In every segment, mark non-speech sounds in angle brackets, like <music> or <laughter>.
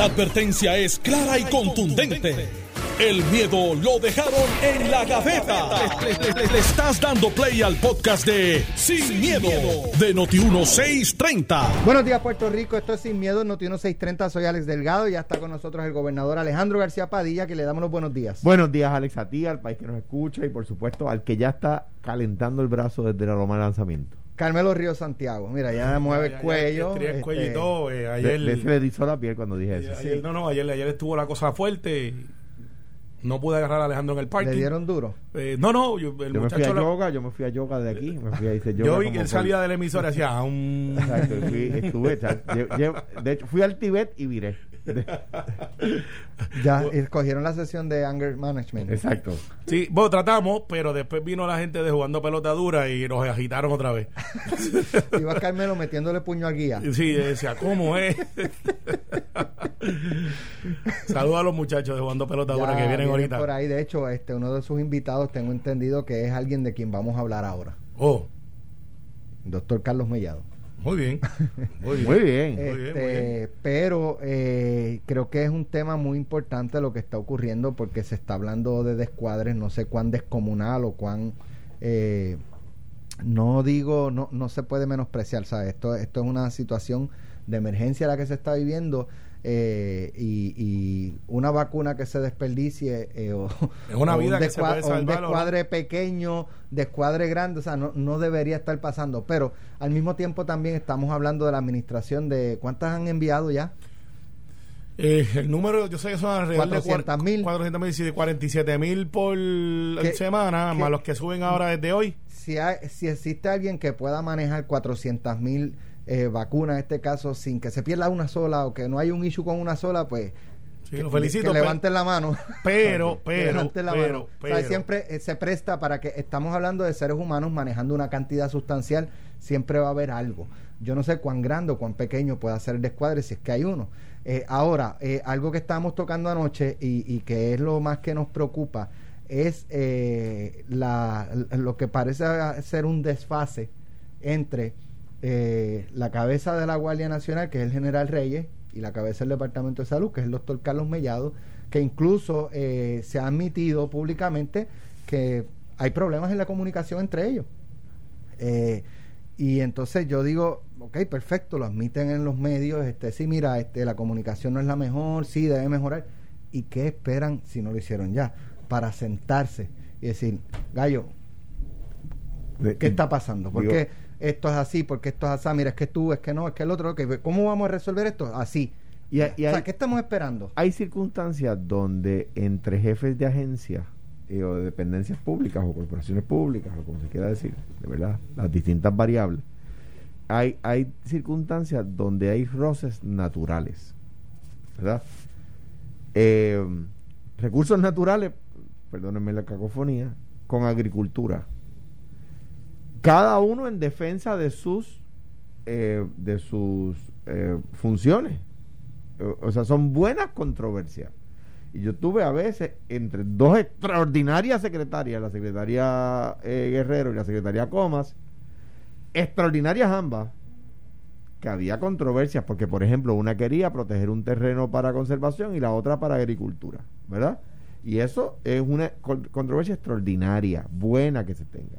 La advertencia es clara y contundente. El miedo lo dejaron en la gaveta. Le, estás dando play al podcast de Sin, miedo, de Noti1630. Buenos días, Puerto Rico. Esto es Sin Miedo, Noti1630. Soy Alex Delgado y ya está con nosotros el gobernador Alejandro García Padilla, que le damos los buenos días. Buenos días, Alex, a ti, al país que nos escucha y, por supuesto, al que ya está calentando el brazo desde la loma de lanzamiento. Carmelo Río Santiago. Mira, ya mueve el cuello. Ya, el cuello y este, todo. Eh, ayer, le, le, le la piel cuando dije eso. Ayer, No, no, ayer, ayer estuvo la cosa fuerte. No pude agarrar a Alejandro en el parque. ¿Le dieron duro? Eh, no, no. Yo, el yo me fui a yoga, yo me fui a yoga de aquí. Me fui a yoga yo vi que él salía de la emisora y hacía un... Exacto, fui, estuve, de hecho, fui al Tibet y viré. <laughs> ya escogieron la sesión de anger management. Exacto. Sí, bueno, tratamos, pero después vino la gente de jugando pelota dura y nos agitaron otra vez. <laughs> Iba Carmelo metiéndole puño al guía. Sí, decía, ¿cómo es? <laughs> Saludos a los muchachos de jugando pelota dura que vienen ahorita. Por ahí, de hecho, este uno de sus invitados tengo entendido que es alguien de quien vamos a hablar ahora. Oh. Doctor Carlos Mellado. Muy bien. Muy bien. Este, pero eh, creo que es un tema muy importante lo que está ocurriendo porque se está hablando de descuadres, no sé cuán descomunal o cuán... Eh, no digo, no, no se puede menospreciar, ¿sabes? Esto, esto es una situación de emergencia la que se está viviendo eh, y, una vacuna que se desperdicie eh, o, una vida un, que se puede un descuadre pequeño, descuadre grande, o sea, no, no debería estar pasando. Pero al mismo tiempo también estamos hablando de la administración de cuántas han enviado ya. Eh, el número, yo sé que son alrededor 400 mil. 400 mil, 47 mil por semana, más los que suben ahora desde hoy. Si, si existe alguien que pueda manejar 400 mil eh, vacuna en este caso sin que se pierda una sola o que no haya un issue con una sola, pues que, lo felicito. Que levanten la mano. Pero, <laughs> pero, pero, siempre eh, se presta para que estamos hablando de seres humanos manejando una cantidad sustancial, siempre va a haber algo. Yo no sé cuán grande o cuán pequeño pueda ser el descuadre si es que hay uno. Eh, ahora, eh, algo que estábamos tocando anoche y, y, que es lo más que nos preocupa es la, lo que parece ser un desfase entre eh, la cabeza de la Guardia Nacional, que es el general Reyes, y la cabeza del Departamento de Salud, que es el doctor Carlos Mellado, que incluso eh, se ha admitido públicamente que hay problemas en la comunicación entre ellos. Eh, y entonces yo digo, ok, perfecto, lo admiten en los medios, este, sí, mira, este, la comunicación no es la mejor, sí, debe mejorar. ¿Y qué esperan si no lo hicieron ya? Para sentarse y decir, Gallo, ¿qué está pasando? Porque esto es así, porque esto es así, mira, es que tú, es que no, es que el otro, que ¿cómo vamos a resolver esto? Así. Y, y o sea, ¿qué estamos esperando? Hay circunstancias donde entre jefes de agencias eh, o de dependencias públicas o corporaciones públicas, o como se quiera decir, de verdad, las distintas variables, hay, hay circunstancias donde hay roces naturales, ¿verdad? Eh, recursos naturales, perdónenme la cacofonía, con agricultura cada uno en defensa de sus eh, de sus eh, funciones. O sea son buenas controversias. Y yo tuve a veces entre dos extraordinarias secretarias la secretaria eh, Guerrero y la secretaria Comas extraordinarias ambas que había controversias porque por ejemplo una quería proteger un terreno para conservación y la otra para agricultura verdad y eso es una controversia extraordinaria buena que se tenga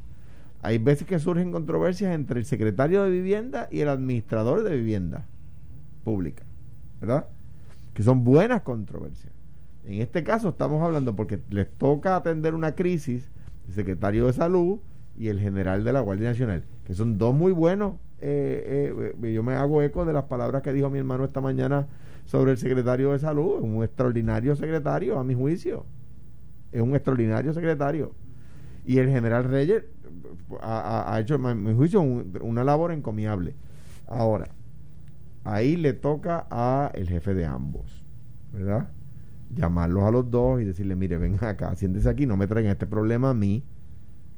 hay veces que surgen controversias entre el secretario de vivienda y el administrador de vivienda pública, ¿verdad? Que son buenas controversias. En este caso estamos hablando porque les toca atender una crisis el secretario de salud y el general de la Guardia Nacional, que son dos muy buenos. Eh, eh, yo me hago eco de las palabras que dijo mi hermano esta mañana sobre el secretario de salud, un extraordinario secretario, a mi juicio. Es un extraordinario secretario. Y el general Reyes ha, hecho, en mi juicio, una labor encomiable. Ahora, ahí le toca a el jefe de ambos, ¿verdad? Llamarlos a los dos y decirle, mire, ven acá, siéntese aquí, no me traigan este problema a mí.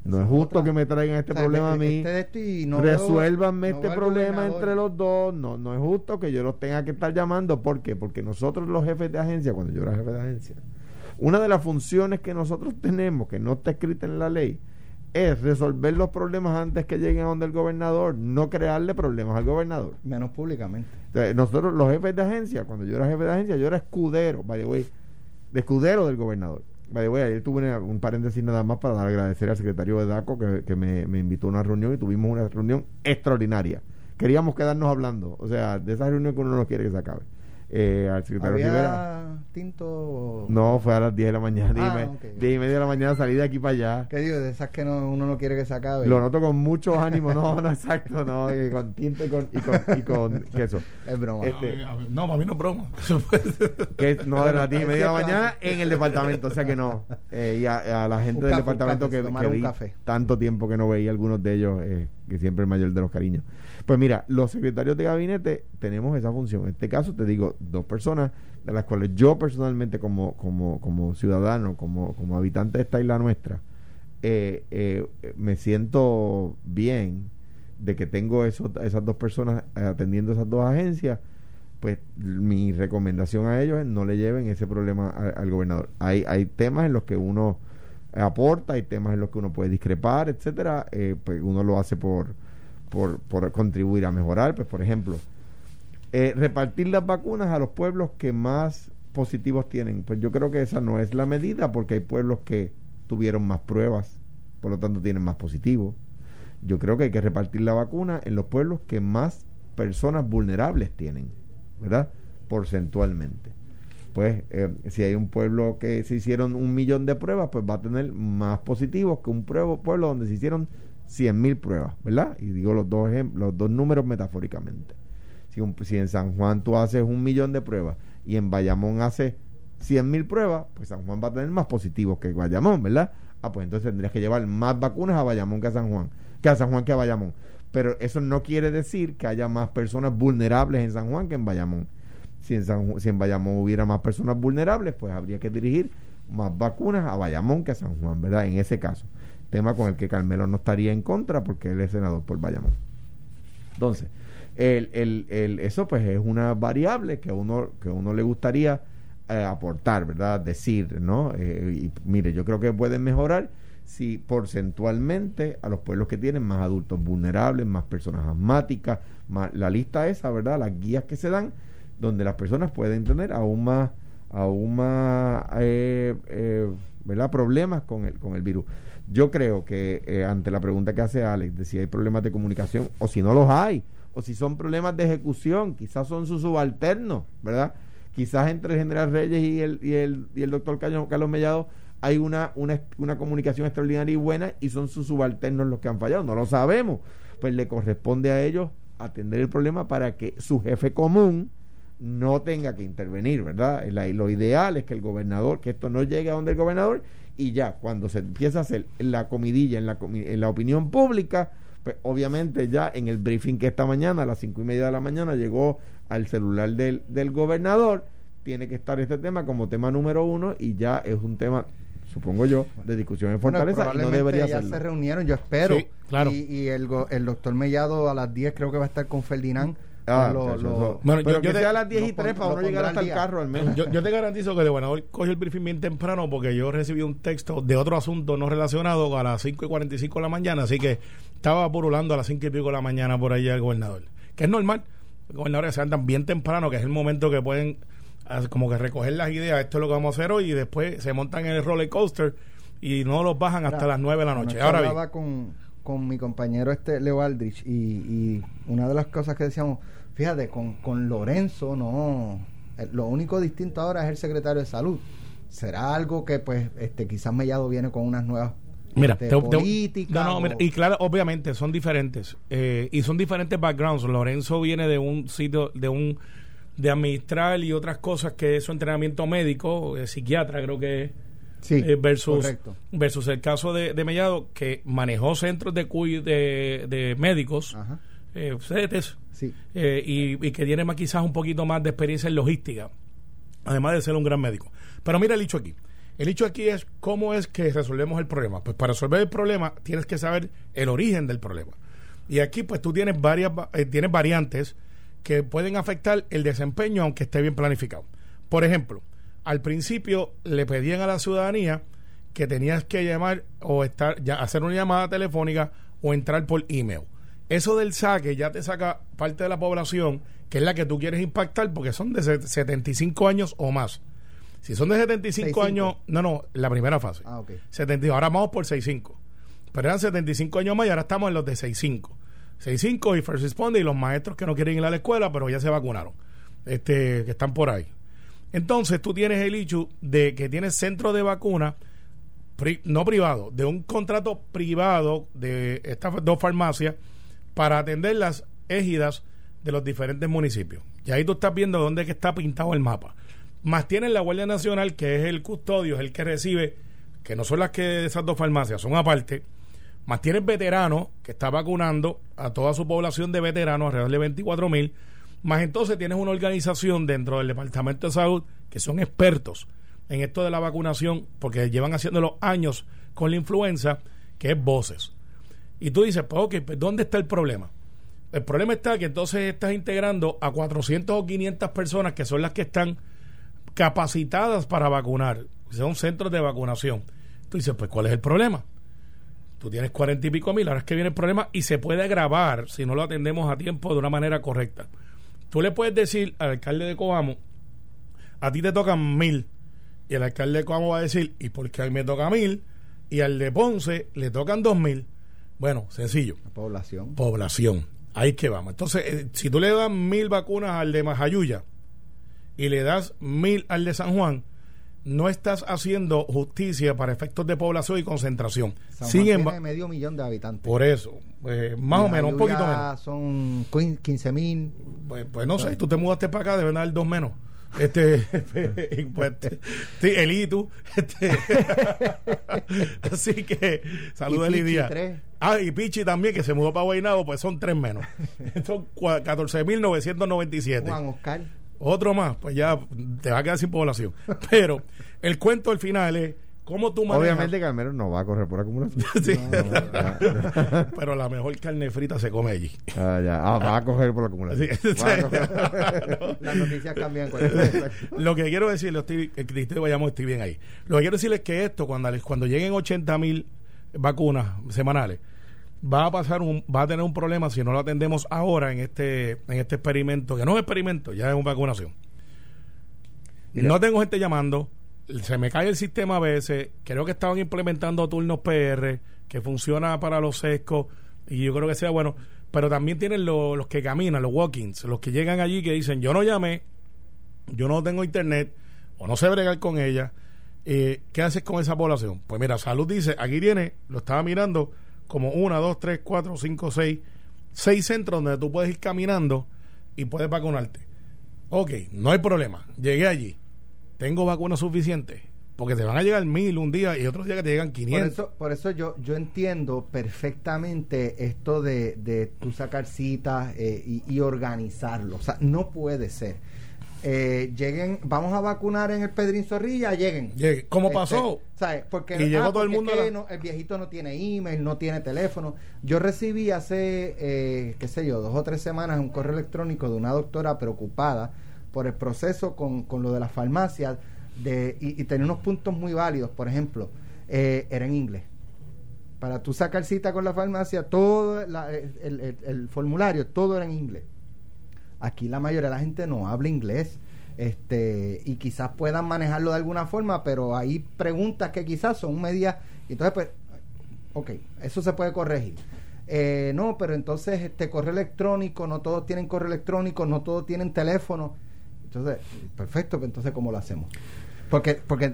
No es justo que me traigan este problema a mí. Este no Resuélvanme este problema entre los dos. No, no es justo que yo los tenga que estar llamando. ¿Por qué? Porque nosotros los jefes de agencia, cuando yo era jefe de agencia, una de las funciones que nosotros tenemos, que no está escrita en la ley, es resolver los problemas antes que lleguen a donde el gobernador, no crearle problemas al gobernador. Menos públicamente. nosotros, los jefes de agencia, cuando yo era jefe de agencia, yo era escudero, by the way, de escudero del gobernador. By the way, ayer tuve un paréntesis nada más para agradecer al secretario de DACO que, que me, me invitó a una reunión y tuvimos una reunión extraordinaria. Queríamos quedarnos hablando, o sea, de esa reunión que uno no quiere que se acabe eh, al secretario ¿Había Rivera. tinto? No, fue a las 10 de la mañana. Ah, 10, ok. y media de la mañana salí de aquí para allá. ¿Qué digo? De esas que no, uno no quiere que se acabe. Lo noto con mucho ánimo, no, no, exacto, no, y con tinta y con, y con, y con queso. Es broma. Este, A No, para mí no es broma. <laughs> que no, de las 10 y media de la mañana en el departamento, o sea que no. Eh, y a, a la gente Un del café, departamento café, que, que vi café. tanto tiempo que no veía algunos de ellos, eh, que siempre el mayor de los cariños. Pues mira, los secretarios de gabinete tenemos esa función. En este caso te digo, dos personas de las cuales yo personalmente como, como, como ciudadano, como, como habitante de esta isla nuestra, eh, eh, me siento bien de que tengo esos, esas dos personas atendiendo esas dos agencias, pues mi recomendación a ellos es no le lleven ese problema al gobernador. Hay, hay temas en los que uno aporta, hay temas en los que uno puede discrepar, etcétera, eh, pues uno lo hace por, por, por contribuir a mejorar, pues por ejemplo, eh, repartir las vacunas a los pueblos que más positivos tienen. Pues yo creo que esa no es la medida porque hay pueblos que tuvieron más pruebas, por lo tanto tienen más positivos. Yo creo que hay que repartir la vacuna en los pueblos que más personas vulnerables tienen, ¿verdad? Porcentualmente. Pues eh, si hay un pueblo que se hicieron un millón de pruebas, pues va a tener más positivos que un pueblo, pueblo donde se hicieron 100 mil pruebas, ¿verdad? Y digo los dos, los dos números metafóricamente. Si, en San Juan tú haces un millón de pruebas y en Bayamón haces 100 mil pruebas, pues San Juan va a tener más positivos que Bayamón, ¿verdad? Ah, pues entonces tendrías que llevar más vacunas a Bayamón que a San Juan, que a San Juan que a Bayamón. Pero eso no quiere decir que haya más personas vulnerables en San Juan que en Bayamón. Si en, San si en Bayamón hubiera más personas vulnerables, pues habría que dirigir más vacunas a Bayamón que a San Juan, ¿verdad? En ese caso. Tema con el que Carmelo no estaría en contra porque él es senador por Bayamón. Entonces, el, el, el, eso pues es una variable que uno, que uno le gustaría eh, aportar, ¿verdad? Decir, ¿no? Eh, y mire, yo creo que pueden mejorar si porcentualmente a los pueblos que tienen más adultos vulnerables, más personas asmáticas, más, la lista esa, ¿verdad? Las guías que se dan, donde las personas pueden tener aún más, aún más, eh, eh, ¿verdad? Problemas con el, con el virus. Yo creo que eh, ante la pregunta que hace Alex de si hay problemas de comunicación o si no los hay, o si son problemas de ejecución, quizás son sus subalternos, ¿verdad? Quizás entre el general Reyes y el, y el, y el doctor Carlos Mellado hay una, una, una comunicación extraordinaria y buena y son sus subalternos los que han fallado. No lo sabemos. Pues le corresponde a ellos atender el problema para que su jefe común no tenga que intervenir, ¿verdad? Lo ideal es que el gobernador, que esto no llegue a donde el gobernador y ya cuando se empieza a hacer la comidilla en la, comi- en la opinión pública, pues obviamente ya en el briefing que esta mañana a las cinco y media de la mañana llegó al celular del, del gobernador, tiene que estar este tema como tema número uno y ya es un tema, supongo yo, de discusión en Bueno, Fortaleza y no probablemente debería ya se reunieron, yo espero. Sí, claro. Y, y el, go- el doctor Mellado a las 10 creo que va a estar con Ferdinand. Ah, Lo- muchacho, lo- eso- Bueno, pero yo- que yo te- sea a las 10 y lo 3 pon- para lo uno llegar hasta el carro al menos. Yo, yo te garantizo que de gobernador coge el briefing bien temprano porque yo recibí un texto de otro asunto no relacionado a las 5 y 45 de la mañana, así que estaba purulando a las 5 y pico de la mañana por ahí el gobernador. Que es normal, los gobernadores se andan bien temprano, que es el momento que pueden ah, como que recoger las ideas, esto es lo que vamos a hacer hoy, y después se montan en el roller coaster y no los bajan hasta las 9 de la noche. Ahora bien, hablaba con, con mi compañero este Leo Aldrich y, y una de las cosas que decíamos, fíjate, con, con Lorenzo no, eh, lo único distinto ahora es el secretario de salud. Será algo que pues este quizás Mellado viene con unas nuevas Mira, este, te- te- políticas. no, no, o- mira, y claro, obviamente son diferentes eh, y son diferentes backgrounds. Lorenzo viene de un sitio, de un de administrar y otras cosas que es su entrenamiento médico, eh, psiquiatra creo que es, sí, eh, versus correcto. versus el caso de, de Mellado que manejó centros de cuy- de, de médicos, Ajá, eh, sí. eh, y, y que tiene más quizás un poquito más de experiencia en logística, además de ser un gran médico. Pero mira el hecho aquí. El hecho aquí es cómo es que resolvemos el problema. Pues para resolver el problema tienes que saber el origen del problema. Y aquí pues tú tienes varias va- eh, tienes variantes que pueden afectar el desempeño aunque esté bien planificado. Por ejemplo, al principio le pedían a la ciudadanía que tenías que llamar o estar ya hacer una llamada telefónica o entrar por email. Eso del saque ya te saca parte de la población que es la que tú quieres impactar porque son de 75 años o más. Si son de 75 años, no, no, la primera fase. Ah, ok. 75, ahora vamos por 65. Pero eran 75 años más y ahora estamos en los de 65. 65 y First Responder y los maestros que no quieren ir a la escuela, pero ya se vacunaron. Este, que están por ahí. Entonces tú tienes el hecho de que tienes centro de vacuna, no privado, de un contrato privado de estas dos farmacias para atender las égidas de los diferentes municipios. Y ahí tú estás viendo dónde que está pintado el mapa. Más tienes la Guardia Nacional, que es el custodio, es el que recibe, que no son las que esas dos farmacias, son aparte. Más tienes veteranos, que está vacunando a toda su población de veteranos, alrededor de 24 mil más entonces tienes una organización dentro del Departamento de Salud que son expertos en esto de la vacunación, porque llevan haciéndolo años con la influenza, que es voces. Y tú dices, pues ok, pues, ¿dónde está el problema? El problema está que entonces estás integrando a 400 o 500 personas que son las que están capacitadas para vacunar. Son centros de vacunación. Tú dices, pues ¿cuál es el problema? Tú tienes cuarenta y pico mil, ahora es que viene el problema y se puede agravar si no lo atendemos a tiempo de una manera correcta. Tú le puedes decir al alcalde de Coamo, a ti te tocan mil. Y el alcalde de Coamo va a decir, ¿y por qué a mí me toca mil? Y al de Ponce le tocan dos mil. Bueno, sencillo. población. Población. Ahí que vamos. Entonces, eh, si tú le das mil vacunas al de Majayuya y le das mil al de San Juan, no estás haciendo justicia para efectos de población y concentración. San Juan tiene medio millón de habitantes. Por eso, eh, más o menos, un poquito menos. Son 15 mil. Pues, pues, no sé, tú te mudaste para acá, deben dar dos menos. Este, <laughs> pues, sí, ITU. <laughs> Este, <laughs> así que, saludos Lidia. Ah, y Pichi también, que se mudó para Guaynabo, pues son tres menos. <laughs> son 14.997. Juan Oscar. Otro más, pues ya te va a quedar sin población. <laughs> Pero el cuento al final es cómo tú manejas... Obviamente Carmelo no va a correr por acumulación. <laughs> sí. Pero la mejor carne frita se come allí. Ah, ya. Ah, va a correr por acumulación. Las noticias cambian. Lo que quiero decirle, estoy, Cristo vayamos, estoy bien ahí. Lo que quiero decirle es que esto, cuando, cuando lleguen 80 mil vacunas semanales, va a pasar un, va a tener un problema si no lo atendemos ahora en este, en este experimento, que no es experimento, ya es una vacunación. No tengo gente llamando, se me cae el sistema a veces, creo que estaban implementando turnos PR, que funciona para los sescos, y yo creo que sea bueno, pero también tienen los que caminan, los walk-ins, los que llegan allí que dicen, yo no llamé, yo no tengo internet, o no sé bregar con ella, eh, ¿qué haces con esa población? Pues mira, Salud dice, aquí viene, lo estaba mirando, como una, dos, tres, cuatro, cinco, seis, seis centros donde tú puedes ir caminando y puedes vacunarte. Ok, no hay problema. Llegué allí. Tengo vacunas suficientes. Porque te van a llegar mil un día y otros días que te llegan 500. Por eso, por eso yo, yo entiendo perfectamente esto de, de tú sacar citas eh, y, y organizarlo. O sea, no puede ser eh, lleguen, vamos a vacunar en el Pedrín Zorrilla, lleguen. Llegue. ¿Cómo este, pasó? ¿sabes? Porque, y llegó ah, todo el mundo. el viejito no tiene email, no tiene teléfono. Yo recibí hace, eh, qué sé yo, dos o tres semanas un correo electrónico de una doctora preocupada por el proceso con, con lo de las farmacias de, y, tenía unos puntos muy válidos. Por ejemplo, eh, era en inglés. Para tú sacar cita con la farmacia, todo el formulario, todo era en inglés Aquí la mayoría de la gente no habla inglés este y quizás puedan manejarlo de alguna forma, pero hay preguntas que quizás son medias. Entonces, pues, ok, eso se puede corregir. Eh, no, pero entonces este correo electrónico, no todos tienen correo electrónico, no todos tienen teléfono. Entonces, perfecto, pues entonces ¿cómo lo hacemos? Porque, porque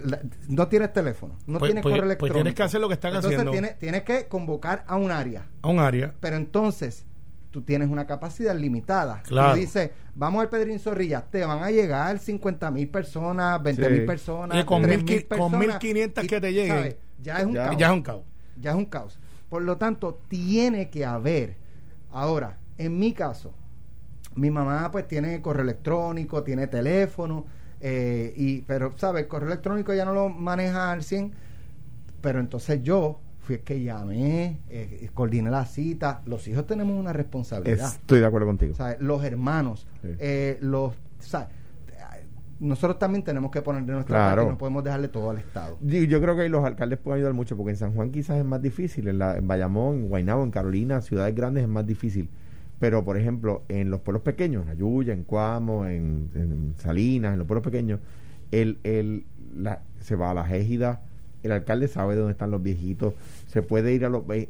no tienes teléfono, no pues, tienes pues, correo electrónico. Pues tienes que hacer lo que están entonces haciendo. Tienes, tienes que convocar a un área. A un área. Pero entonces, tú tienes una capacidad limitada. Claro. Tú dices, vamos al Pedrín Zorrilla, te van a llegar 50 mil personas, 20 mil personas, y con, mil con 1500 que te lleguen, ya es un ya, caos. Ya es un caos. Ya es un caos. Por lo tanto, tiene que haber. Ahora, en mi caso, mi mamá pues tiene correo electrónico, tiene teléfono, eh, y pero, ¿sabes? El correo electrónico ya no lo maneja al 100, pero entonces yo fui que llamé, eh, coordiné la cita. Los hijos tenemos una responsabilidad. Estoy de acuerdo contigo. Los hermanos, eh, los... nosotros también tenemos que poner de nuestra Claro. parte y no podemos dejarle todo al Estado. Yo creo que ahí los alcaldes pueden ayudar mucho, porque en San Juan quizás es más difícil, en, la, en Bayamón, en Guaynabo, en Carolina, ciudades grandes es más difícil. Pero, por ejemplo, en los pueblos pequeños, en Ayuya, en Cuamo, en, en Salinas, en los pueblos pequeños, el, el, la- se va a las égidas, el alcalde sabe dónde están los viejitos, se puede ir a los... eh,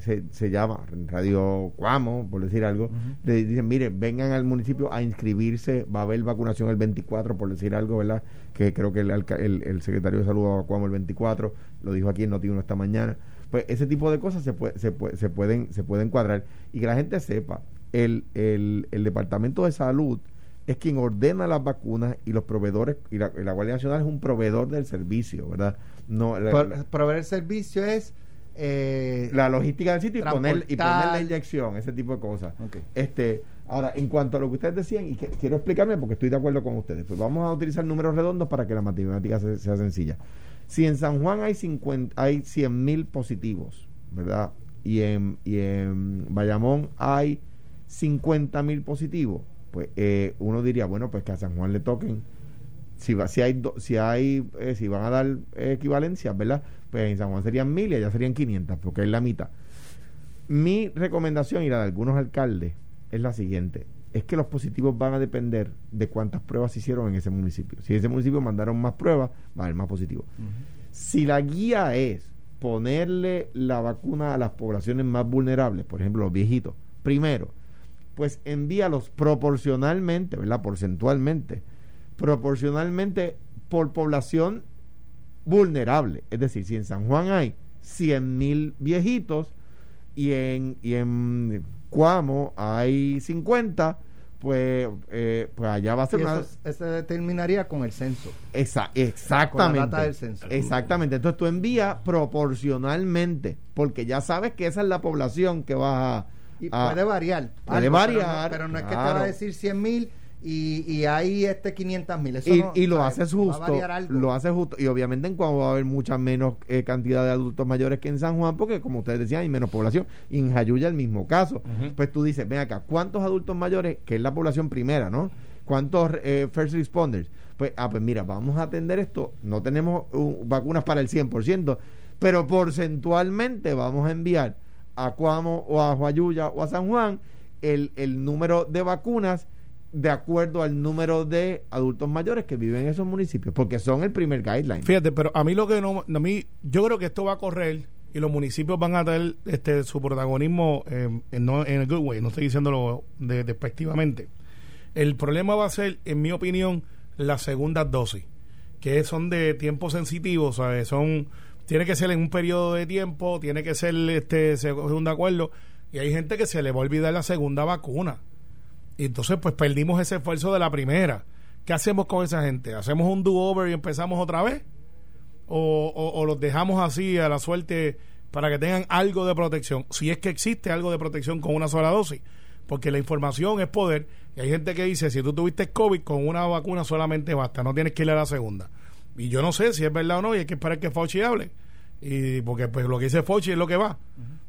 se, se llama Radio Cuamo, por decir algo, le dicen, mire, vengan al municipio a inscribirse, va a haber vacunación el 24, por decir algo, ¿verdad? Que creo que el, el, el secretario de Salud evacuamos el 24, lo dijo aquí en Noti1 esta mañana. Pues ese tipo de cosas se, puede, se, puede- se, pueden, se pueden cuadrar y que la gente sepa, el, el, el Departamento de Salud es quien ordena las vacunas y los proveedores, y la, y la Guardia Nacional es un proveedor del servicio, ¿verdad? No, la, Pro- la- proveer el servicio es... eh, la logística del sitio y poner, y poner la inyección, ese tipo de cosas. Este, ahora, en cuanto a lo que ustedes decían, y que quiero explicarme porque estoy de acuerdo con ustedes, pues vamos a utilizar números redondos para que la matemática se- sea sencilla. Si en San Juan hay 50, hay 100 mil positivos, ¿verdad? Y en, y en Bayamón hay 50 mil positivos, pues eh, uno diría, bueno, pues que a San Juan le toquen si va, si hay do- si hay eh, si van a dar equivalencias, ¿verdad? Pues en San Juan serían mil y allá serían 500, porque es la mitad. Mi recomendación y la de algunos alcaldes es la siguiente, es que los positivos van a depender de cuántas pruebas se hicieron en ese municipio. Si ese municipio mandaron más pruebas, va a haber más positivos. Si la guía es ponerle la vacuna a las poblaciones más vulnerables, por ejemplo, los viejitos, primero, pues envíalos proporcionalmente, ¿verdad? Porcentualmente, proporcionalmente por población vulnerable. Es decir, si en San Juan hay 100 mil viejitos y en, y en Cuamo hay 50, pues, eh, pues allá va a ser eso una... se determinaría con el censo. Exa- Con la exactamente. data del censo. Exactamente. Entonces tú envías proporcionalmente, porque ya sabes que esa es la población que vas a. Y a- puede variar. puede algo, pero no- variar, Pero no, es que te va a decir 100 mil y, y hay este 500 mil. y, y lo a justo, variar algo. lo haces justo, y obviamente en cuando va a haber mucha menos eh, cantidad de adultos mayores que en San Juan, porque como ustedes decían, hay menos población, y en Jayuya el mismo caso, pues tú dices, ven acá, ¿cuántos adultos mayores, que es la población primera, ¿no? ¿Cuántos eh, first responders? Pues, ah, pues mira, vamos a atender esto, no tenemos uh, vacunas para el 100%, pero porcentualmente vamos a enviar a Cuamo o a Jayuya o a San Juan el, el número de vacunas de acuerdo al número de adultos mayores que viven en esos municipios, porque son el primer guideline. Fíjate, pero a mí lo que no, a mí, yo creo que esto va a correr y los municipios van a tener este su protagonismo eh, en, en el good way, no estoy diciéndolo de, despectivamente. El problema va a ser, en mi opinión, las segundas dosis, que son de tiempo sensitivo, ¿sabes? Son, tiene que ser en un periodo de tiempo, tiene que ser este segundo acuerdo, y hay gente que se le va a olvidar la segunda vacuna. Y entonces, pues perdimos ese esfuerzo de la primera. ¿Qué hacemos con esa gente? ¿Hacemos un do-over y empezamos otra vez? ¿O, o- o los dejamos así a la suerte para que tengan algo de protección? Si es que existe algo de protección con una sola dosis. Porque la información es poder. Y hay gente que dice, si tú tuviste COVID, con una vacuna solamente basta, no tienes que ir a la segunda. Y yo no sé si es verdad o no, y hay que esperar que Fauci hable. Y porque pues lo que dice Fauci es lo que va.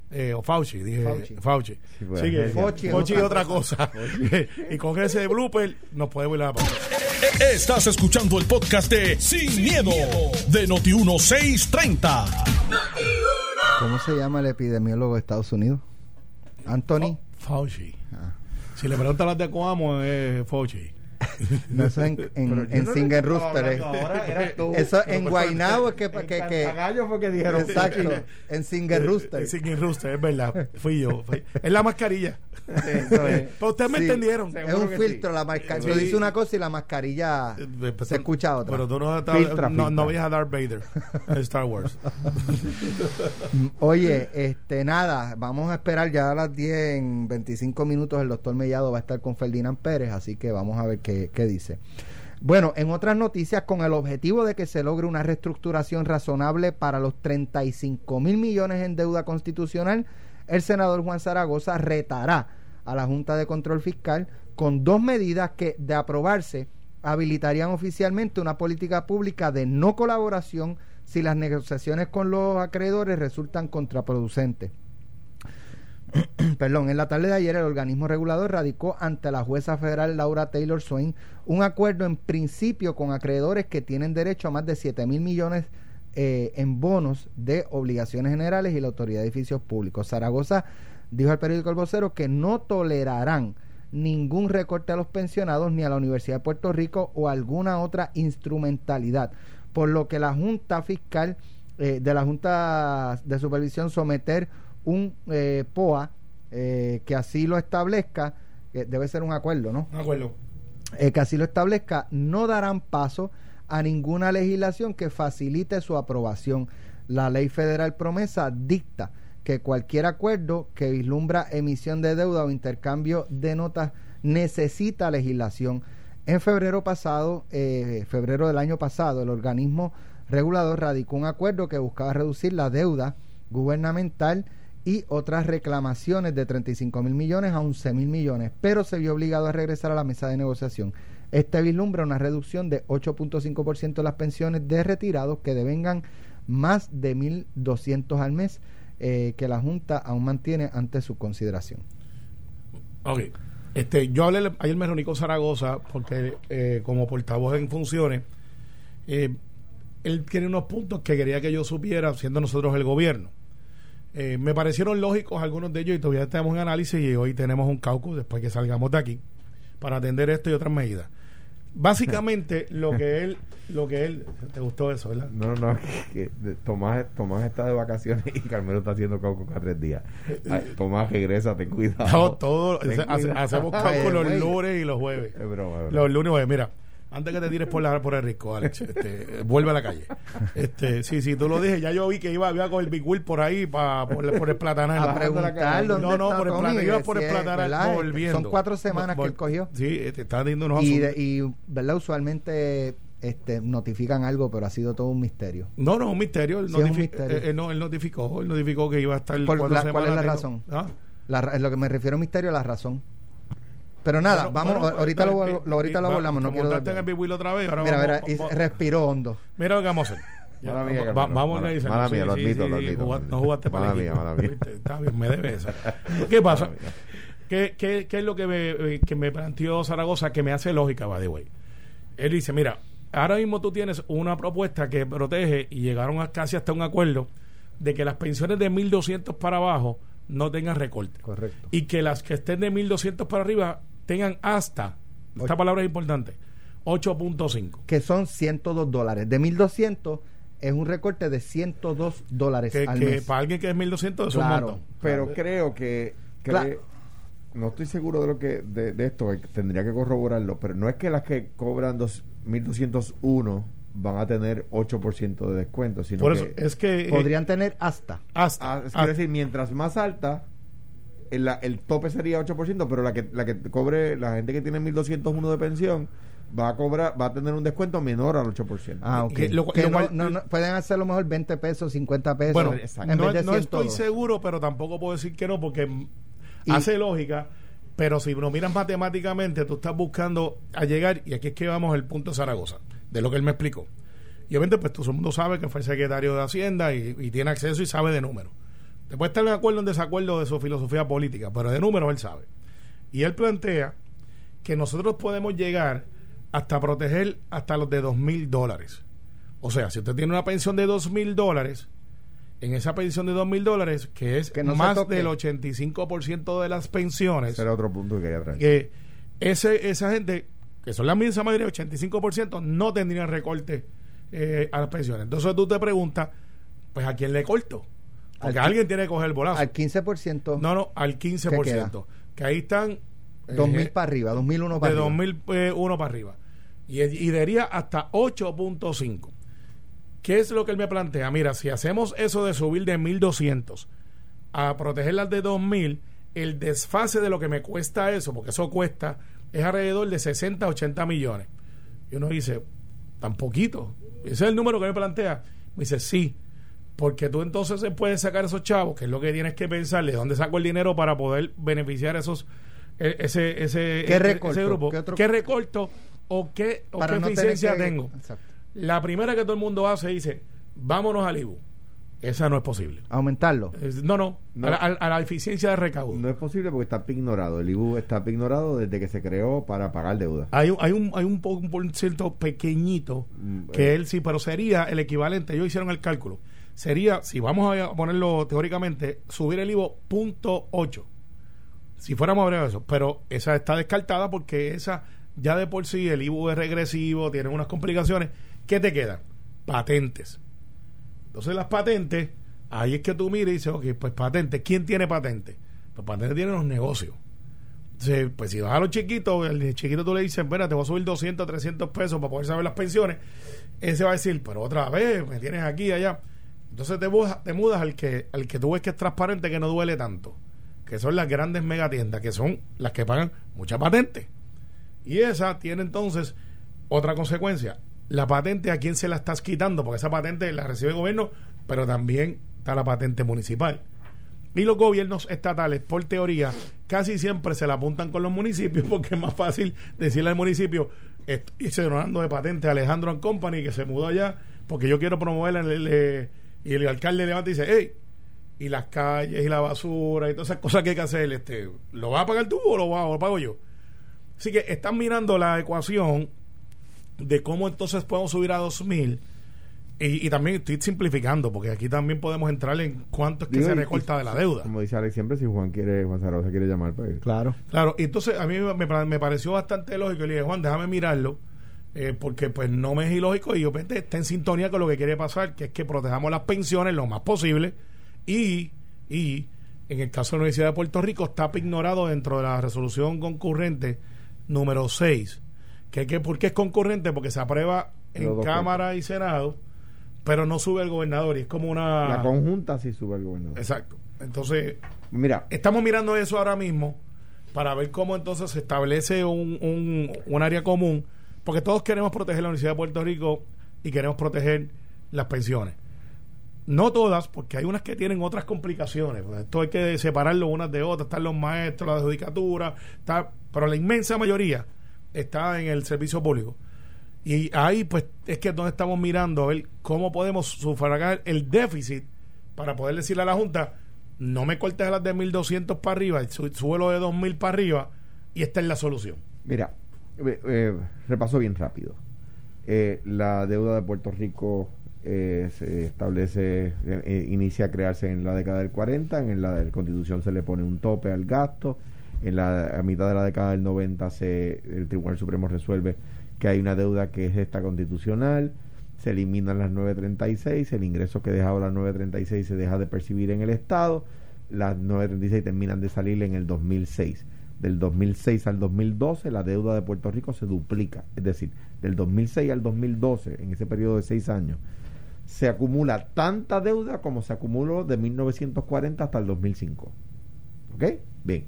Eh, o Fauci, dije Fauci. Fauci. Sí, pues. Fauci es Fauci es otra cosa. <laughs> y con ese blooper nos podemos ir a la pausa. Estás escuchando el podcast de Sin, miedo, de Noti1630. ¿Cómo se llama el epidemiólogo de Estados Unidos? Anthony. Fauci. Ah. Si le preguntan las de Coamo, es Fauci. <laughs> No, eso en, en, en Singer Rooster. eh. <laughs> Eso en Guaynabo es que, que, que, Cantagallo fue que dijeron exacto, en Singer Rooster. Sin el rooster, es verdad. Fui yo. Fui- Es la mascarilla. Eso es. <laughs> Pero ustedes me Sí. entendieron. Es un filtro sí. la mascarilla. Sí. Yo dice una cosa y la mascarilla Eh, se escucha otra. Pero tú no, estás- Filtra, no, no veías a Darth Vader en Star Wars. Oye, este nada, vamos a esperar ya a las 10 en 25 minutos el doctor Mellado va a estar con Ferdinand Pérez, así que vamos a ver qué, qué dice. Bueno, en otras noticias, con el objetivo de que se logre una reestructuración razonable para los 35 mil millones en deuda constitucional, el senador Juan Zaragoza retará a la Junta de Control Fiscal con dos medidas que, de aprobarse, habilitarían oficialmente una política pública de no colaboración si las negociaciones con los acreedores resultan contraproducentes. <clears throat> Perdón, en la tarde de ayer el organismo regulador radicó ante la jueza federal Laura Taylor Swain un acuerdo en principio con acreedores que tienen derecho a más de 7 mil millones eh, en bonos de obligaciones generales y la autoridad de edificios públicos. Zaragoza dijo al periódico El Vocero que no tolerarán ningún recorte a los pensionados ni a la Universidad de Puerto Rico o alguna otra instrumentalidad, por lo que la Junta Fiscal eh, de la Junta de Supervisión someter un eh, POA eh, que así lo establezca, que debe ser un acuerdo, ¿no? Un acuerdo. que así lo establezca, no darán paso a ninguna legislación que facilite su aprobación. La ley federal promesa dicta que cualquier acuerdo que vislumbra emisión de deuda o intercambio de notas necesita legislación. En febrero pasado, eh, febrero del año pasado, el organismo regulador radicó un acuerdo que buscaba reducir la deuda gubernamental y otras reclamaciones de 35 mil millones a 11 mil millones, pero se vio obligado a regresar a la mesa de negociación. Este vislumbra una reducción de 8.5% de las pensiones de retirados que devengan más de 1.200 al mes eh, que la Junta aún mantiene ante su consideración. Ok. Este, yo hablé, ayer me reuní con Zaragoza porque eh, como portavoz en funciones, eh, él tiene unos puntos que quería que yo supiera, siendo nosotros el gobierno. Eh, me parecieron lógicos algunos de ellos y todavía estamos en análisis y hoy tenemos un caucus después que salgamos de aquí para atender esto y otras medidas. Básicamente <laughs> lo que él, lo que él, te gustó eso, ¿verdad? No, no, que, que Tomás, Tomás está de vacaciones <laughs> y Carmelo está haciendo cálculo cada tres días. Ay, Tomás, regresa, ten cuidado. No, todo, Ten hace- cuidado. hacemos cálculos los lunes y los jueves. Es broma, es broma. Los lunes, mira, antes que te tires por la por el risco, Alex, este, vuelve a la calle. Este, sí, sí, tú lo dije, ya yo vi que iba, iba con el Big Wheel por ahí pa, por, por el platanal. A preguntar dónde no, no, está por el platanal, iba por el platanal ¿verdad? volviendo. Son cuatro semanas que él cogió. Sí, te está dando unos Y, de- y ¿verdad? usualmente este, notifican algo, pero ha sido todo un misterio. No, no, un misterio. Él, Sí, un misterio. eh, eh, no, él notificó, él notificó que iba a estar Por cuatro la- ¿cuál es semanas la razón? ¿Ah? La lo que me refiero a misterio, la razón. Pero nada, Bueno, vamos, bueno, ahorita, lo, lo- ahorita lo abordamos, no quiero dar- en el Big Wheel otra vez, ahora Mira, vamos- mira, vamos- respiró hondo. Mira lo que vamos a hacer. Ya, Mala mía, va- vamos a mala mía, lo admito, lo admito, jugá- lo admito. no jugaste para Mala mía, mala mía. Está bien, me debe esa. ¿Qué pasa? ¿Qué, qué, qué es lo que me, eh, que me planteó Zaragoza que me hace lógica, by the way? Él dice, mira, ahora mismo tú tienes una propuesta que protege y llegaron a casi hasta un acuerdo de que las pensiones de 1.200 para abajo no tengan recorte. Correcto. Y que las que estén de 1.200 para arriba tengan hasta, esta Ocho. palabra es importante, 8.5. Que son 102 dólares. De 1200 es un recorte de 102 dólares Que, al que mes. para alguien que es 1.200 es Claro. un montón. Pero creo que, Claro. no estoy seguro de lo que de, de esto, tendría que corroborarlo, pero no es que las que cobran dos, 1201 van a tener 8% de descuento, sino Por eso, que es que... eh, Podrían tener hasta. hasta, Ah, es hasta- decir, mientras más alta, el, la- el tope sería 8%, pero la que, la que cobre, la gente que tiene 1201 de pensión, va a cobrar, va a tener un descuento menor al 8%. Ah, ok. Lo- Que lo no- cual- no- no- pueden hacer a lo mejor 20 pesos, 50 pesos. Bueno, exacto. en no, vez de no estoy 102. seguro, pero tampoco puedo decir que no, porque Y- hace lógica. Pero si lo miras matemáticamente, tú estás buscando a llegar, y aquí es que vamos al punto de Zaragoza, de lo que él me explicó. Y obviamente, pues todo el mundo sabe que fue secretario de Hacienda y, y tiene acceso y sabe de números. Te puede estar en acuerdo o en desacuerdo de su filosofía política, pero de números él sabe. Y él plantea que nosotros podemos llegar hasta proteger hasta los de dos mil dólares. O sea, si usted tiene una pensión de dos mil dólares, en esa pensión de dos mil dólares, que es Que no más del 85% de las pensiones, Ese era otro punto que quería traer. que ese, esa gente, que son la misma mayoría, 85%, no tendrían recorte eh, a las pensiones. Entonces tú te preguntas, pues ¿a quién le corto? Porque Al- alguien tiene que coger el bolazo. Al 15%, no, no, al 15%. queda? Que ahí están... eh, 2000 para arriba, 2001 para de arriba. 2001 para arriba. Y, y daría hasta 8.5. ¿Qué es lo que él me plantea? Mira, si hacemos eso de subir de 1200 a proteger las de 2000, el desfase de lo que me cuesta eso, porque eso cuesta, es alrededor de 60, 80 millones. Y uno dice, tan poquito. Ese es el número que me plantea. Me dice, sí, porque tú entonces puedes sacar esos chavos, que es lo que tienes que pensar, de dónde saco el dinero para poder beneficiar esos e- ese ese, ¿Qué recorto? ese grupo. ¿Qué otro- ¿Qué recorto o qué, o qué no eficiencia que- tengo? Exacto. La primera que todo el mundo hace dice, vámonos al IBU. esa no es posible. ¿Aumentarlo? Es- no, no, No. A, la, a la eficiencia de recaudo. No es posible porque está ignorado. El IBU está ignorado desde que se creó para pagar deuda. Hay, un- hay un hay un, un por ciento pequeñito Mm, que eh. él sí, pero sería el equivalente. Ellos hicieron el cálculo. Sería, si vamos a ponerlo teóricamente, subir el IVO punto ocho. Si fuéramos a ver eso. Pero esa está descartada porque esa ya de por sí el IVO es regresivo, tiene unas complicaciones. ¿Qué te queda? Patentes. Entonces las patentes, ahí es que tú miras y dices, ok, pues patentes. ¿Quién tiene patentes? Pues patentes tienen los negocios. Entonces, pues si vas a los chiquitos, el chiquito tú le dices, bueno, te voy a subir 200, 300 pesos para poder saber las pensiones. Ese va a decir, pero otra vez, me tienes aquí allá. Entonces te, mudas- te mudas al que, al que tú ves que es transparente, que no duele tanto. Que son las grandes megatiendas, que son las que pagan mucha patente. Y esa tiene entonces otra consecuencia. La patente, ¿a quién se la estás quitando? Porque esa patente la recibe el gobierno, pero también está la patente municipal. Y los gobiernos estatales, por teoría, casi siempre se la apuntan con los municipios <laughs> porque es más fácil decirle al municipio, est- irse donando de patente a Alejandro and Company que se mudó allá porque yo quiero promover el, el- y el alcalde levanta y dice, hey, y las calles y la basura y todas esas cosas que hay que hacer, este, ¿lo vas a pagar tú o lo, va- o lo pago yo? Así que están mirando la ecuación de cómo entonces podemos subir a 2000 y, y también estoy simplificando porque aquí también podemos entrar en cuánto es que Digo, se recorta y- de la deuda. Como dice Alex siempre, si Juan quiere, Juan Zaragoza quiere llamar, pues. Claro. Claro, y entonces a mí me, me- me pareció bastante lógico. Y le dije, Juan, déjame mirarlo, eh, porque pues no me es ilógico y yo está en sintonía con lo que quiere pasar, que es que protejamos las pensiones lo más posible. Y, y en el caso de la Universidad de Puerto Rico, está ignorado dentro de la resolución concurrente número 6. Que, que, ¿Por qué es concurrente? Porque se aprueba en Cámara y Senado, pero no sube el gobernador. Y es como una. La conjunta sí sube el gobernador. Exacto. Entonces, Mira, estamos mirando eso ahora mismo para ver cómo entonces se establece un, un, un área común, porque todos queremos proteger la Universidad de Puerto Rico y queremos proteger las pensiones. No todas, porque hay unas que tienen otras complicaciones. Pues Esto hay que separarlo unas de otras. Están los maestros, la judicatura, está, pero la inmensa mayoría está en el servicio público. Y ahí, pues, es que es donde estamos mirando a ver cómo podemos sufragar el déficit para poder decirle a la Junta, no me cortes a las de 1.200 para arriba, su- súbelo de 2.000 para arriba, y esta es la solución. mira, eh, repaso bien rápido. Eh, la deuda de Puerto Rico eh, se establece, eh, eh, inicia a crearse en la década del 40, en la Constitución se le pone un tope al gasto, en la a mitad de la década del 90 se, el Tribunal Supremo resuelve que hay una deuda que es esta constitucional, se eliminan las 936, el ingreso que dejaba las 936 se deja de percibir en el Estado, las 936 terminan de salir en el 2006. Del 2006 al 2012 la deuda de Puerto Rico se duplica, es decir, del 2006 al 2012, en ese periodo de seis años, se acumula tanta deuda como se acumuló de 1940 hasta el 2005. ¿Ok? Bien.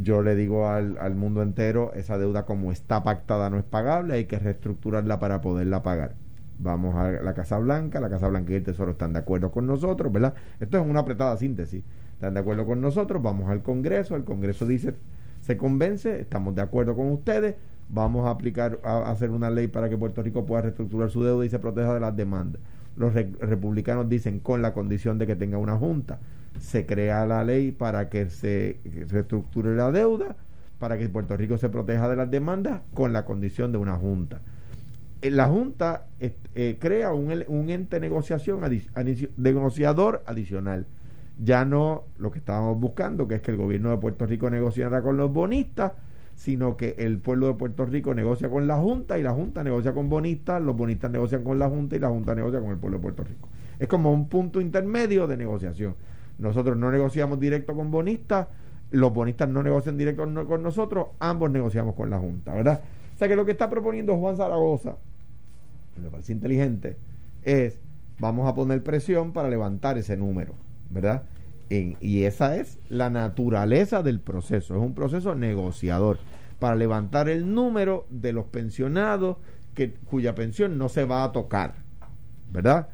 Yo le digo al, al mundo entero, esa deuda como está pactada no es pagable, hay que reestructurarla para poderla pagar. Vamos a la Casa Blanca, la Casa Blanca y el Tesoro están de acuerdo con nosotros, ¿verdad? Esto es una apretada síntesis. Están de acuerdo con nosotros, vamos al Congreso, el Congreso dice, se convence, estamos de acuerdo con ustedes, vamos a aplicar, a, hacer una ley para que Puerto Rico pueda reestructurar su deuda y se proteja de las demandas. Los re- republicanos dicen con la condición de que tenga una junta. Se crea la ley para que se reestructure la deuda, para que Puerto Rico se proteja de las demandas con la condición de una junta. Eh, La Junta eh, eh, crea un, ente negociación negociador adicional. Ya no lo que estábamos buscando, que es que el gobierno de Puerto Rico negociara con los bonistas, sino que el pueblo de Puerto Rico negocia con la Junta y la Junta negocia con bonistas, los bonistas negocian con la Junta y la Junta negocia con el pueblo de Puerto Rico. Es como un punto intermedio de negociación. Nosotros no negociamos directo con bonistas, los bonistas no negocian directo con nosotros, ambos negociamos con la Junta, ¿verdad? O sea que lo que está proponiendo Juan Zaragoza, me parece inteligente, es vamos a poner presión para levantar ese número, ¿verdad? En- y esa es la naturaleza del proceso, es un proceso negociador para levantar el número de los pensionados que, cuya pensión no se va a tocar, ¿verdad?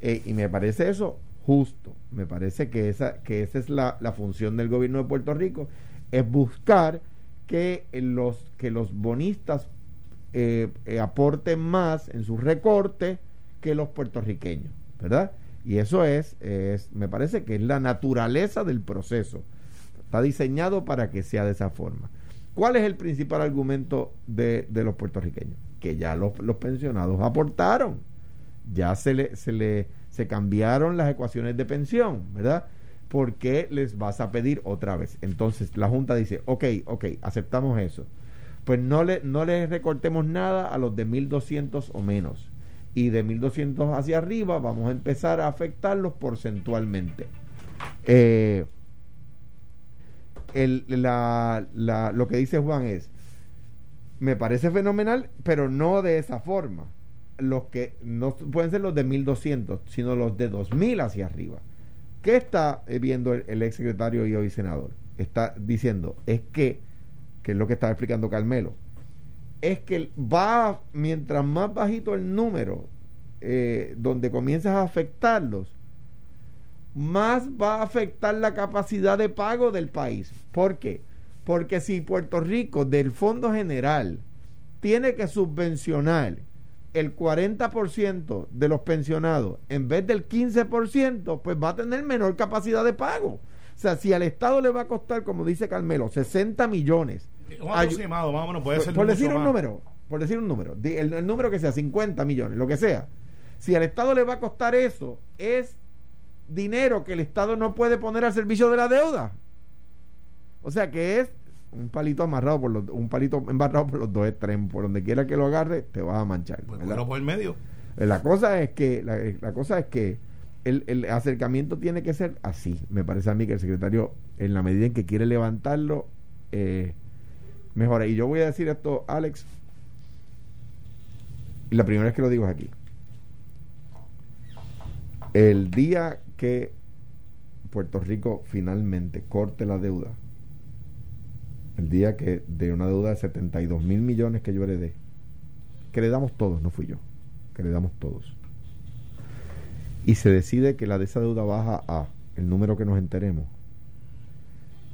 Eh, y me parece eso justo, me parece que esa, que esa es la, la función del gobierno de Puerto Rico, es buscar que los, que los bonistas eh, eh, aporten más en su recorte que los puertorriqueños, ¿verdad? Y eso es, es, me parece que es la naturaleza del proceso. Está diseñado para que sea de esa forma. ¿Cuál es el principal argumento de, de los puertorriqueños? Que ya los, los, pensionados aportaron. Ya se le, se le se cambiaron las ecuaciones de pensión, ¿verdad? ¿Por qué les vas a pedir otra vez? Entonces la Junta dice, ok, ok, aceptamos eso. Pues no le, no les recortemos nada a los de 1200 o menos y de 1200 hacia arriba vamos a empezar a afectarlos porcentualmente. Eh, el, la, la, lo que dice Juan es, me parece fenomenal, pero no de esa forma. Los que no pueden ser los de 1200, sino los de 2000 hacia arriba. ¿Qué está viendo el, el ex secretario y hoy senador? Está diciendo, es que, que es lo que estaba explicando Carmelo, es que va, mientras más bajito el número, eh, donde comienzas a afectarlos, más va a afectar la capacidad de pago del país. ¿Por qué? Porque si Puerto Rico del Fondo General tiene que subvencionar el 40% de los pensionados en vez del 15%, pues va a tener menor capacidad de pago. O sea, si al Estado le va a costar, como dice Carmelo, 60 millones un aproximado, más o menos, puede por, ser por decir un más. número, por decir un número, el, el número que sea, 50 millones, lo que sea. Si al Estado le va a costar eso, es dinero que el Estado no puede poner al servicio de la deuda. O sea que es un palito amarrado por los, un palito embarrado por los dos extremos, por donde quiera que lo agarre, te vas a manchar. Pues, bueno, por el medio. La cosa es que, la, la cosa es que el, el acercamiento tiene que ser así. Me parece a mí que el secretario, en la medida en que quiere levantarlo, eh, mejora. Y yo voy a decir esto, Alex, la primera vez que lo digo es aquí. El día que Puerto Rico finalmente corte la deuda, el día que de una deuda de 72 mil millones que yo heredé, que heredamos todos, no fui yo, que heredamos todos, y se decide que la de esa deuda baja a el número que nos enteremos,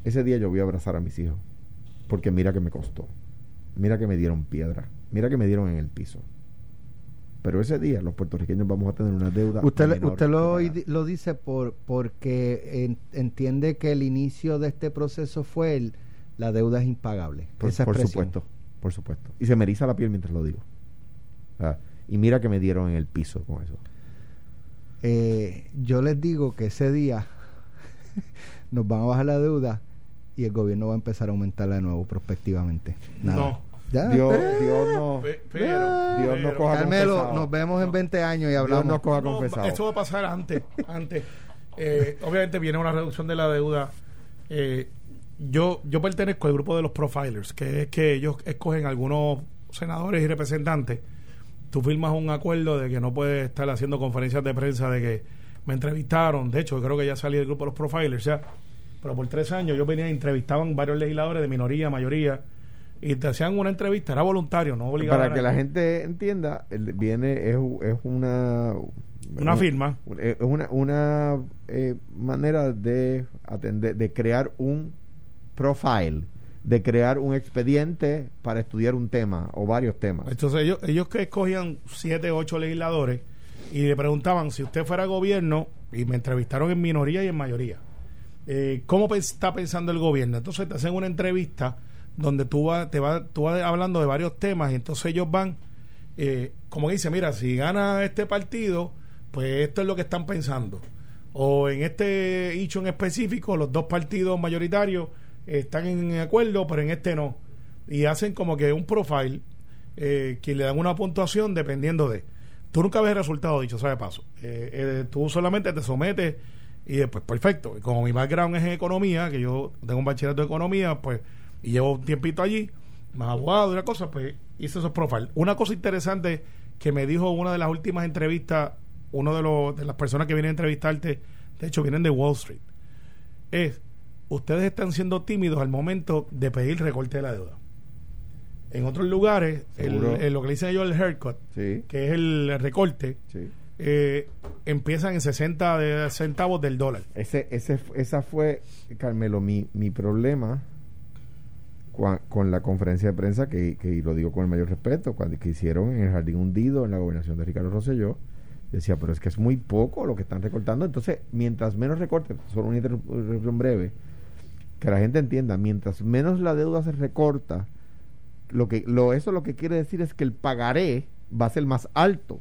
ese día yo voy a abrazar a mis hijos, porque mira que me costó, mira que me dieron piedra, mira que me dieron en el piso. Pero ese día los puertorriqueños vamos a tener una deuda. Usted, lo, dice por porque en- entiende que el inicio de este proceso fue el, la deuda es impagable. Por, Esa por supuesto, por supuesto. Y se me eriza la piel mientras lo digo. Ah, y mira que me dieron en el piso con eso. Eh, yo les digo que ese día <laughs> nos van a bajar la deuda y el gobierno va a empezar a aumentarla de nuevo prospectivamente. Nada. No. Ya, Dios, eh, Dios no. Pe- Pero, Dios no coja Carmelo, confesado. nos vemos en 20 años y Dios hablamos. no coja No, confesado. Esto va a pasar antes. antes. Eh, obviamente viene una reducción de la deuda. Eh, yo, yo pertenezco al grupo de los profilers, que es que ellos escogen algunos senadores y representantes. Tú firmas un acuerdo de que no puedes estar haciendo conferencias de prensa de que me entrevistaron. De hecho, yo creo que ya salí del grupo de los profilers ya. Pero por tres años yo venía entrevistaban varios legisladores de minoría, mayoría. Y te hacían una entrevista, era voluntario, no obligado. Para que la gente entienda, viene, es, es una. Una firma. Es una, una eh, manera de atender, de crear un profile, de crear un expediente para estudiar un tema o varios temas. Entonces ellos, ellos que escogían siete, ocho legisladores y le preguntaban si usted fuera gobierno, y me entrevistaron en minoría y en mayoría, eh, ¿cómo está pensando el gobierno? Entonces te hacen una entrevista donde tú vas, te vas, tú vas hablando de varios temas y entonces ellos van, eh, como dice, mira, si gana este partido, pues esto es lo que están pensando. O en este hecho en específico, los dos partidos mayoritarios están en acuerdo, pero en este no. Y hacen como que un profile eh, que le dan una puntuación dependiendo de. Tú nunca ves el resultado, dicho sea paso. Eh, eh, tú solamente te sometes y después, perfecto. Como mi background es en economía, que yo tengo un bachillerato de economía, pues, y llevo un tiempito allí, más abogado y una cosa, pues hice esos profiles. Una cosa interesante que me dijo una de las últimas entrevistas, uno de, los, de las personas que vienen a entrevistarte, de hecho vienen de Wall Street, es, ustedes están siendo tímidos al momento de pedir recorte de la deuda. En otros lugares, el, lo que le dicen ellos el haircut, Sí, que es el recorte, sí. Eh, empiezan en 60 de centavos del dólar. Ese, ese, esa fue, Carmelo, mi, mi problema con la conferencia de prensa, que, que y lo digo con el mayor respeto, cuando que hicieron en el Jardín Hundido, en la gobernación de Ricardo Rosselló, decía, pero es que es muy poco lo que están recortando. Entonces, mientras menos recorte, solo una interrupción breve, que la gente entienda, mientras menos la deuda se recorta, lo que lo eso lo que quiere decir es que el pagaré va a ser más alto.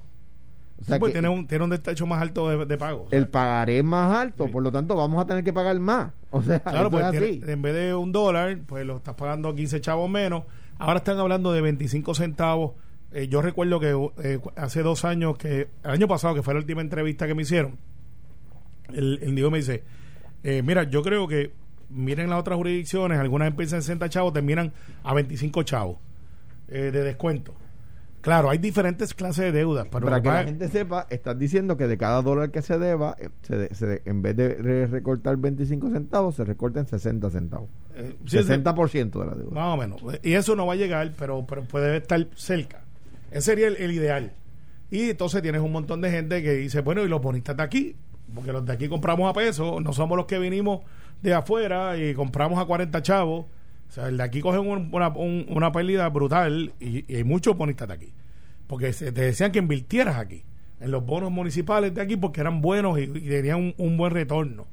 O sea pues tiene un, tiene un destacho más alto de, pago. El pagaré es más alto, por lo tanto vamos a tener que pagar más. O sea, claro, pues en vez de un dólar, pues lo estás pagando 15 chavos menos. Ahora están hablando de 25 centavos. Eh, yo recuerdo que eh, hace dos años, que el año pasado, que fue la última entrevista que me hicieron, el, el me dice, eh, mira, yo creo que miren las otras jurisdicciones, algunas empiezan en 60 chavos, terminan a 25 chavos de descuento. Claro, hay diferentes clases de deudas. Pero Para que la gente sepa, estás diciendo que de cada dólar que se deba, se, en vez de recortar 25 centavos, se recorten 60 centavos. 60% de la deuda. Más o menos. Y eso no va a llegar, pero, pero puede estar cerca. Ese sería el, ideal. Y entonces tienes un montón de gente que dice, bueno, y los bonistas de aquí, porque los de aquí compramos a peso, no somos los que vinimos de afuera y compramos a 40 chavos. O sea, el de aquí cogen una, una, pérdida brutal y, hay muchos bonistas de aquí. Porque te decían que invirtieras aquí, en los bonos municipales de aquí, porque eran buenos y, tenían un, buen retorno.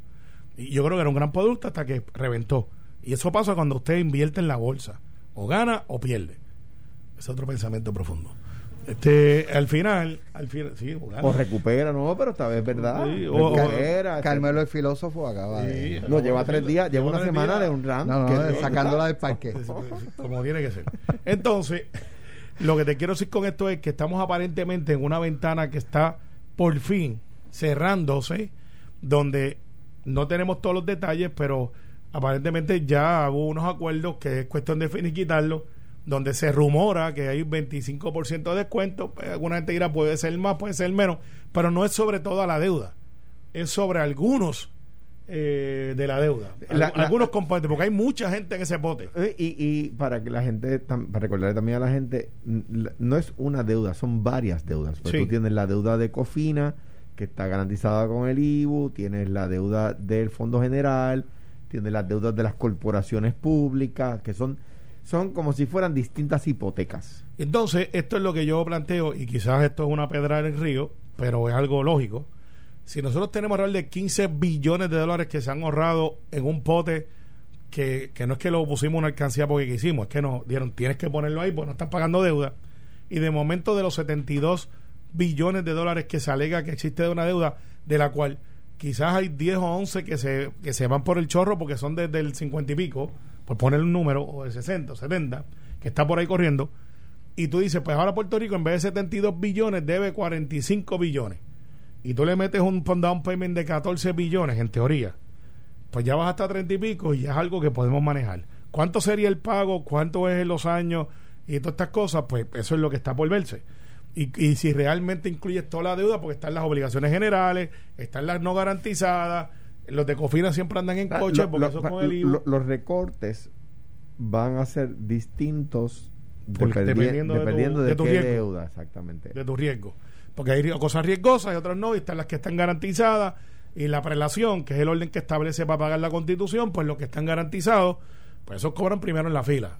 Y yo creo que era un gran producto hasta que reventó. Y eso pasa cuando usted invierte en la bolsa. O gana o pierde. Es otro pensamiento profundo. Este, al final, al final, sí, o, recupera, no, pero esta vez es verdad. o, Carmelo el filósofo acaba de. No, lleva tres días, lleva una semana de un run. sacándola del parque. Como tiene que ser. Entonces, <laughs> lo que te quiero decir con esto es que estamos aparentemente en una ventana que está por fin cerrándose, donde no tenemos todos los detalles, pero aparentemente ya hubo unos acuerdos que es cuestión de finiquitarlo donde se rumora que hay 25% de descuento, pues, alguna gente dirá puede ser más, puede ser menos, pero no es sobre toda la deuda, es sobre algunos eh, de la deuda, algunos componentes, porque hay mucha gente en ese bote. Eh, y, y para que la gente, para recordarle también a la gente, no es una deuda, son varias deudas. Pues tú tienes la deuda de Cofina, que está garantizada con el IBU, tienes la deuda del Fondo General, tienes las deudas de las corporaciones públicas, que son son como si fueran distintas hipotecas. Entonces, esto es lo que yo planteo, y quizás esto es una pedra en el río, pero es algo lógico. Si nosotros tenemos alrededor de 15 billones de dólares que se han ahorrado en un pote, que, que no es que lo pusimos una alcancía porque quisimos, es que nos dieron, tienes que ponerlo ahí porque no están pagando deuda. Y de momento de los 72 billones de dólares que se alega que existe de una deuda, de la cual quizás hay 10 o 11 que se, que se van por el chorro porque son desde el 50 y pico, por poner un número, o de 60 o 70, que está por ahí corriendo, y tú dices, pues ahora Puerto Rico en vez de 72 billones debe 45 billones, y tú le metes un down payment de 14 billones, en teoría, pues ya vas hasta 30 y pico y ya es algo que podemos manejar. ¿Cuánto sería el pago? ¿Cuánto es en los años? Y todas estas cosas, pues eso es lo que está por verse. Y, y si realmente incluyes toda la deuda, porque están las obligaciones generales, están las no garantizadas, los de Cofina siempre andan en ah, coche porque eso con el los recortes van a ser distintos dependiendo, de, tu, qué deuda, exactamente. De tu riesgo. Porque hay cosas riesgosas y otras no, y están las que están garantizadas. Y la prelación, que es el orden que establece para pagar la constitución, pues los que están garantizados, pues esos cobran primero en la fila.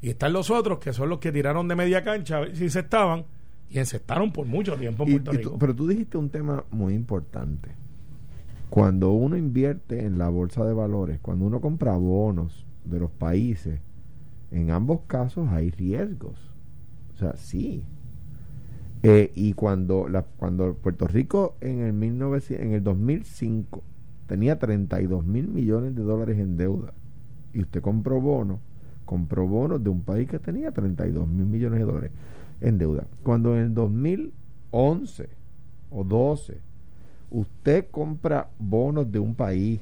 Y están los otros, que son los que tiraron de media cancha a ver si se estaban, y encestaron por mucho tiempo en Puerto Rico. pero tú dijiste un tema muy importante cuando uno invierte en la bolsa de valores, cuando uno compra bonos de los países, en ambos casos hay riesgos. O sea, sí. Eh, y cuando, cuando Puerto Rico en el, 19, en el 2005 tenía 32 mil millones de dólares en deuda y usted compró bonos, compró bonos de un país que tenía 32 mil millones de dólares en deuda. Cuando en el 2011 o 12 usted compra bonos de un país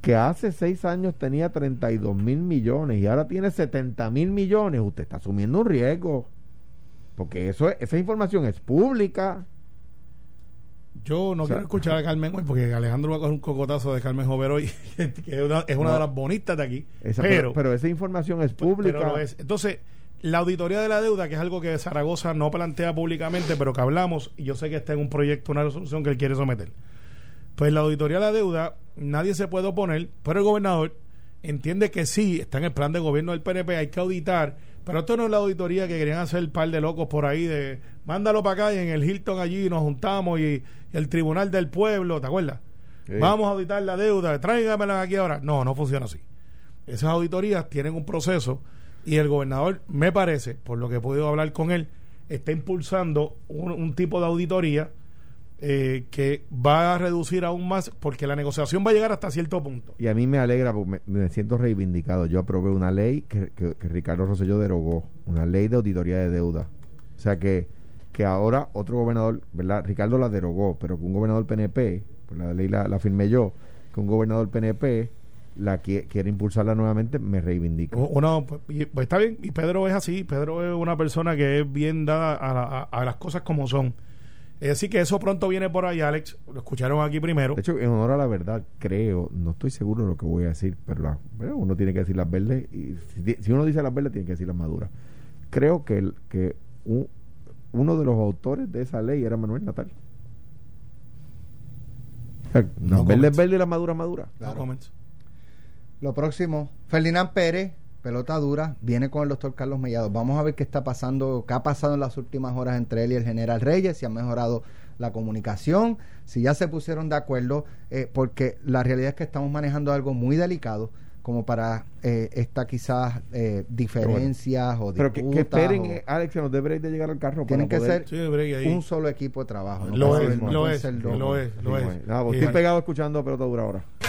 que hace seis años tenía 32 mil millones y ahora tiene 70 mil millones, usted está asumiendo un riesgo. Porque eso esa información es pública. Yo no quiero escuchar a Carmen hoy porque Alejandro va a coger un cocotazo de Carmen Jover hoy, <laughs> que es una, de las bonitas de aquí. pero, pero, esa información es pública. Entonces, la auditoría de la deuda, que es algo que Zaragoza no plantea públicamente, pero que hablamos, y yo sé que está en un proyecto, una resolución que él quiere someter. Pues la auditoría de la deuda, nadie se puede oponer, pero el gobernador entiende que sí, está en el plan de gobierno del PNP, hay que auditar Pero esto no es la auditoría que querían hacer el par de locos por ahí de mándalo para acá y en el Hilton allí nos juntamos y, el Tribunal del Pueblo, ¿te acuerdas? Vamos a auditar la deuda, tráigamela aquí ahora. No, no funciona así. Esas auditorías tienen un proceso y el gobernador, me parece, por lo que he podido hablar con él, está impulsando un, tipo de auditoría eh, que va a reducir aún más, porque la negociación va a llegar hasta cierto punto. Y a mí me alegra, porque me, siento reivindicado. Yo aprobé una ley que, Ricardo Rosselló derogó, una ley de auditoría de deuda. O sea que, que ahora otro gobernador, ¿verdad? Ricardo la derogó, pero que un gobernador PNP, pues la ley la, la firmé yo, que un gobernador PNP la quiere, impulsarla nuevamente, me reivindica. Uno, pues, está bien, y Pedro es así, Pedro es una persona que es bien dada a, las cosas como son. Es decir, que eso pronto viene por ahí, Alex, lo escucharon aquí primero. De hecho, en honor a la verdad, creo, no estoy seguro de lo que voy a decir, pero, uno tiene que decir las verdes, y si, uno dice las verdes, tiene que decir las maduras. Creo que, el, que uno de los autores de esa ley era Manuel Natal. las verdes verdes y las maduras maduras. Claro. Lo próximo, Ferdinand Pérez, pelota dura, viene con el doctor Carlos Mellado. Vamos a ver qué está pasando, qué ha pasado en las últimas horas entre él y el general Reyes, si ha mejorado la comunicación, si ya se pusieron de acuerdo, eh, porque la realidad es que estamos manejando algo muy delicado como para eh, esta quizás eh, diferencias o Pero que, que esperen, eh, Alex, que nos dé break de llegar al carro. Tienen que ser un solo equipo de trabajo. Lo, es, lo, es, lo, es, lo es, pues, estoy pegado escuchando Pelota Dura ahora.